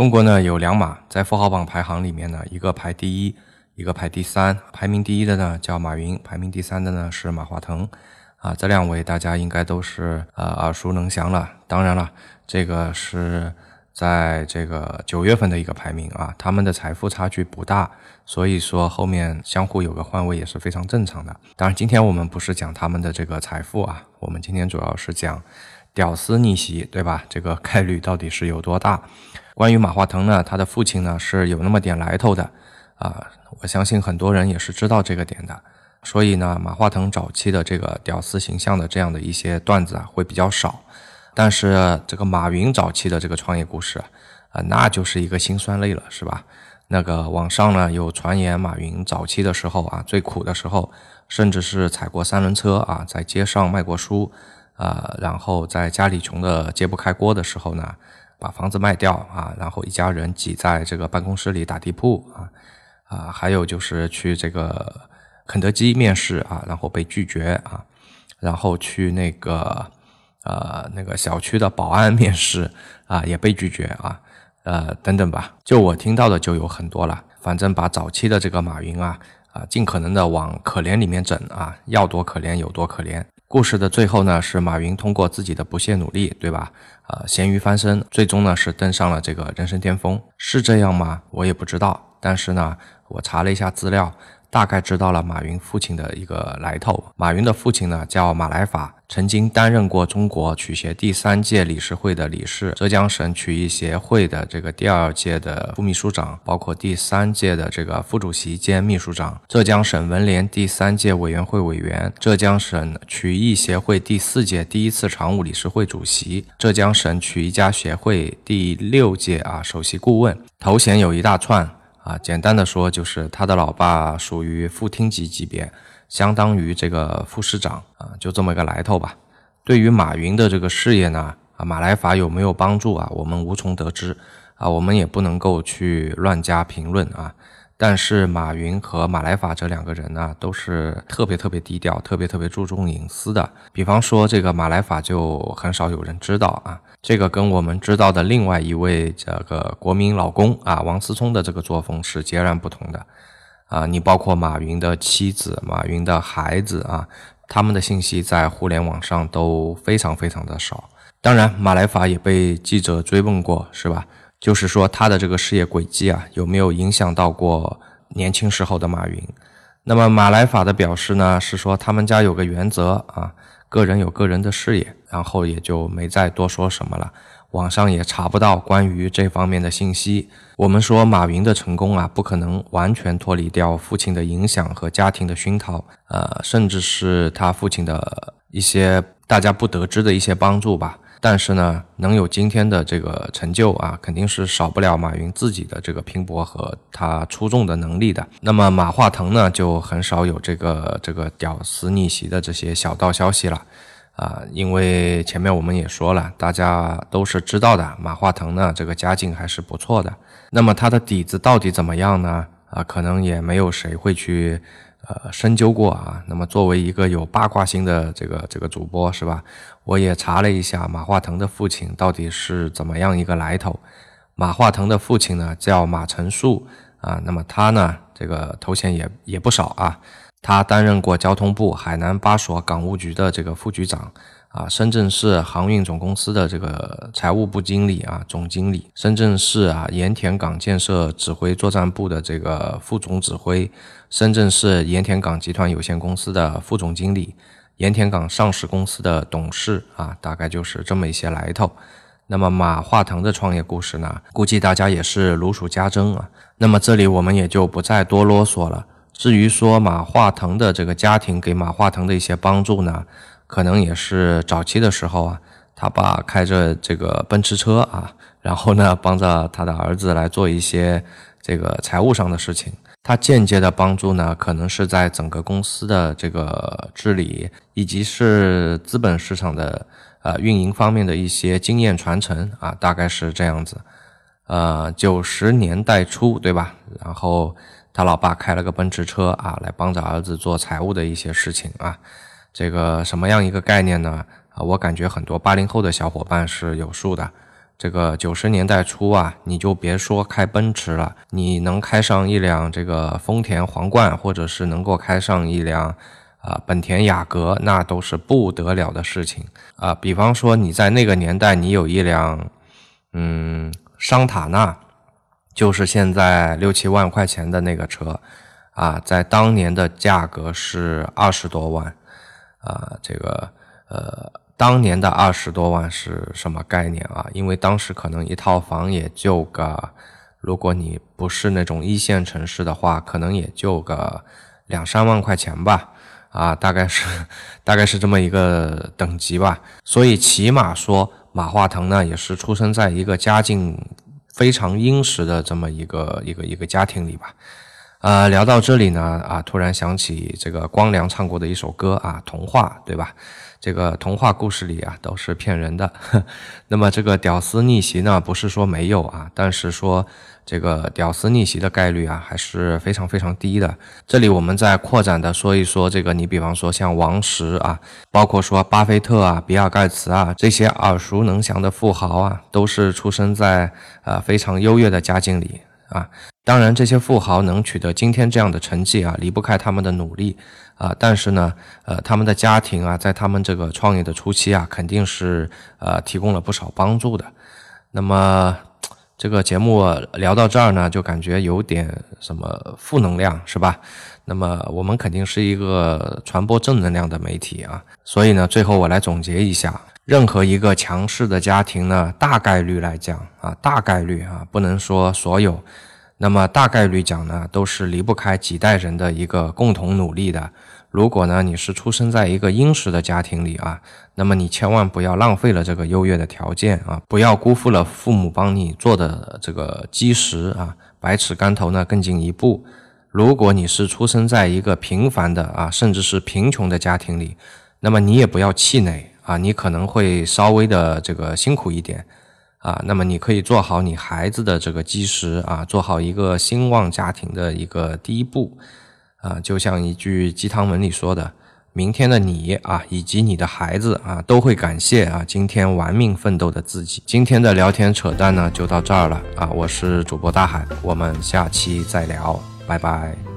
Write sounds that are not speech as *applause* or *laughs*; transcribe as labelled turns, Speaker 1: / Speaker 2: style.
Speaker 1: 中国呢有两马，在富豪榜排行里面呢，一个排第一，一个排第三。排名第一的呢叫马云，排名第三的呢是马化腾。啊，这两位大家应该都是呃耳熟能详了。当然了，这个是在这个九月份的一个排名啊，他们的财富差距不大，所以说后面相互有个换位也是非常正常的。当然，今天我们不是讲他们的这个财富啊，我们今天主要是讲屌丝逆袭，对吧？这个概率到底是有多大？关于马化腾呢，他的父亲呢是有那么点来头的啊，我相信很多人也是知道这个点的。所以呢，马化腾早期的这个屌丝形象的这样的一些段子啊，会比较少。但是这个马云早期的这个创业故事啊，那就是一个辛酸泪了，是吧？那个网上呢有传言，马云早期的时候啊，最苦的时候，甚至是踩过三轮车啊，在街上卖过书啊，然后在家里穷的揭不开锅的时候呢，把房子卖掉啊，然后一家人挤在这个办公室里打地铺啊啊，还有就是去这个。肯德基面试啊，然后被拒绝啊，然后去那个呃那个小区的保安面试啊，也被拒绝啊，呃等等吧，就我听到的就有很多了。反正把早期的这个马云啊啊，尽可能的往可怜里面整啊，要多可怜有多可怜。故事的最后呢，是马云通过自己的不懈努力，对吧？呃，咸鱼翻身，最终呢是登上了这个人生巅峰，是这样吗？我也不知道，但是呢，我查了一下资料。大概知道了马云父亲的一个来头。马云的父亲呢叫马来法，曾经担任过中国曲协第三届理事会的理事，浙江省曲艺协会的这个第二届的副秘书长，包括第三届的这个副主席兼秘书长，浙江省文联第三届委员会委员，浙江省曲艺协会第四届第一次常务理事会主席，浙江省曲艺家协会第六届啊首席顾问，头衔有一大串。啊，简单的说就是他的老爸属于副厅级级别，相当于这个副市长啊，就这么一个来头吧。对于马云的这个事业呢，啊，马来法有没有帮助啊？我们无从得知啊，我们也不能够去乱加评论啊。但是马云和马来法这两个人呢，都是特别特别低调、特别特别注重隐私的。比方说这个马来法就很少有人知道啊。这个跟我们知道的另外一位这个国民老公啊王思聪的这个作风是截然不同的啊！你包括马云的妻子、马云的孩子啊，他们的信息在互联网上都非常非常的少。当然，马来法也被记者追问过，是吧？就是说他的这个事业轨迹啊，有没有影响到过年轻时候的马云？那么马来法的表示呢，是说他们家有个原则啊。个人有个人的事业，然后也就没再多说什么了。网上也查不到关于这方面的信息。我们说马云的成功啊，不可能完全脱离掉父亲的影响和家庭的熏陶，呃，甚至是他父亲的一些大家不得知的一些帮助吧。但是呢，能有今天的这个成就啊，肯定是少不了马云自己的这个拼搏和他出众的能力的。那么马化腾呢，就很少有这个这个屌丝逆袭的这些小道消息了，啊，因为前面我们也说了，大家都是知道的，马化腾呢这个家境还是不错的。那么他的底子到底怎么样呢？啊，可能也没有谁会去。呃，深究过啊。那么作为一个有八卦心的这个这个主播是吧？我也查了一下马化腾的父亲到底是怎么样一个来头。马化腾的父亲呢叫马成树啊。那么他呢这个头衔也也不少啊。他担任过交通部海南巴所港务局的这个副局长。啊，深圳市航运总公司的这个财务部经理啊，总经理；深圳市啊盐田港建设指挥作战部的这个副总指挥；深圳市盐田港集团有限公司的副总经理；盐田港上市公司的董事啊，大概就是这么一些来头。那么马化腾的创业故事呢，估计大家也是如数家珍啊。那么这里我们也就不再多啰嗦了。至于说马化腾的这个家庭给马化腾的一些帮助呢？可能也是早期的时候啊，他爸开着这个奔驰车啊，然后呢帮着他的儿子来做一些这个财务上的事情。他间接的帮助呢，可能是在整个公司的这个治理以及是资本市场的呃运营方面的一些经验传承啊，大概是这样子。呃，九十年代初对吧？然后他老爸开了个奔驰车啊，来帮着儿子做财务的一些事情啊。这个什么样一个概念呢？啊，我感觉很多八零后的小伙伴是有数的。这个九十年代初啊，你就别说开奔驰了，你能开上一辆这个丰田皇冠，或者是能够开上一辆啊本田雅阁，那都是不得了的事情啊。比方说你在那个年代，你有一辆嗯桑塔纳，就是现在六七万块钱的那个车啊，在当年的价格是二十多万啊，这个呃。当年的二十多万是什么概念啊？因为当时可能一套房也就个，如果你不是那种一线城市的话，可能也就个两三万块钱吧，啊，大概是 *laughs* 大概是这么一个等级吧。所以起码说，马化腾呢也是出生在一个家境非常殷实的这么一个一个一个家庭里吧。呃，聊到这里呢，啊，突然想起这个光良唱过的一首歌啊，《童话》，对吧？这个童话故事里啊，都是骗人的。*laughs* 那么这个屌丝逆袭呢，不是说没有啊，但是说这个屌丝逆袭的概率啊，还是非常非常低的。这里我们再扩展的说一说这个，你比方说像王石啊，包括说巴菲特啊、比尔盖茨啊这些耳熟能详的富豪啊，都是出生在呃非常优越的家境里。啊，当然，这些富豪能取得今天这样的成绩啊，离不开他们的努力啊。但是呢，呃，他们的家庭啊，在他们这个创业的初期啊，肯定是呃提供了不少帮助的。那么，这个节目聊到这儿呢，就感觉有点什么负能量，是吧？那么，我们肯定是一个传播正能量的媒体啊。所以呢，最后我来总结一下，任何一个强势的家庭呢，大概率来讲啊，大概率啊，不能说所有。那么大概率讲呢，都是离不开几代人的一个共同努力的。如果呢你是出生在一个殷实的家庭里啊，那么你千万不要浪费了这个优越的条件啊，不要辜负了父母帮你做的这个基石啊，百尺竿头呢更进一步。如果你是出生在一个平凡的啊，甚至是贫穷的家庭里，那么你也不要气馁啊，你可能会稍微的这个辛苦一点。啊，那么你可以做好你孩子的这个基石啊，做好一个兴旺家庭的一个第一步啊，就像一句鸡汤文里说的：“明天的你啊，以及你的孩子啊，都会感谢啊，今天玩命奋斗的自己。”今天的聊天扯淡呢，就到这儿了啊，我是主播大海，我们下期再聊，拜拜。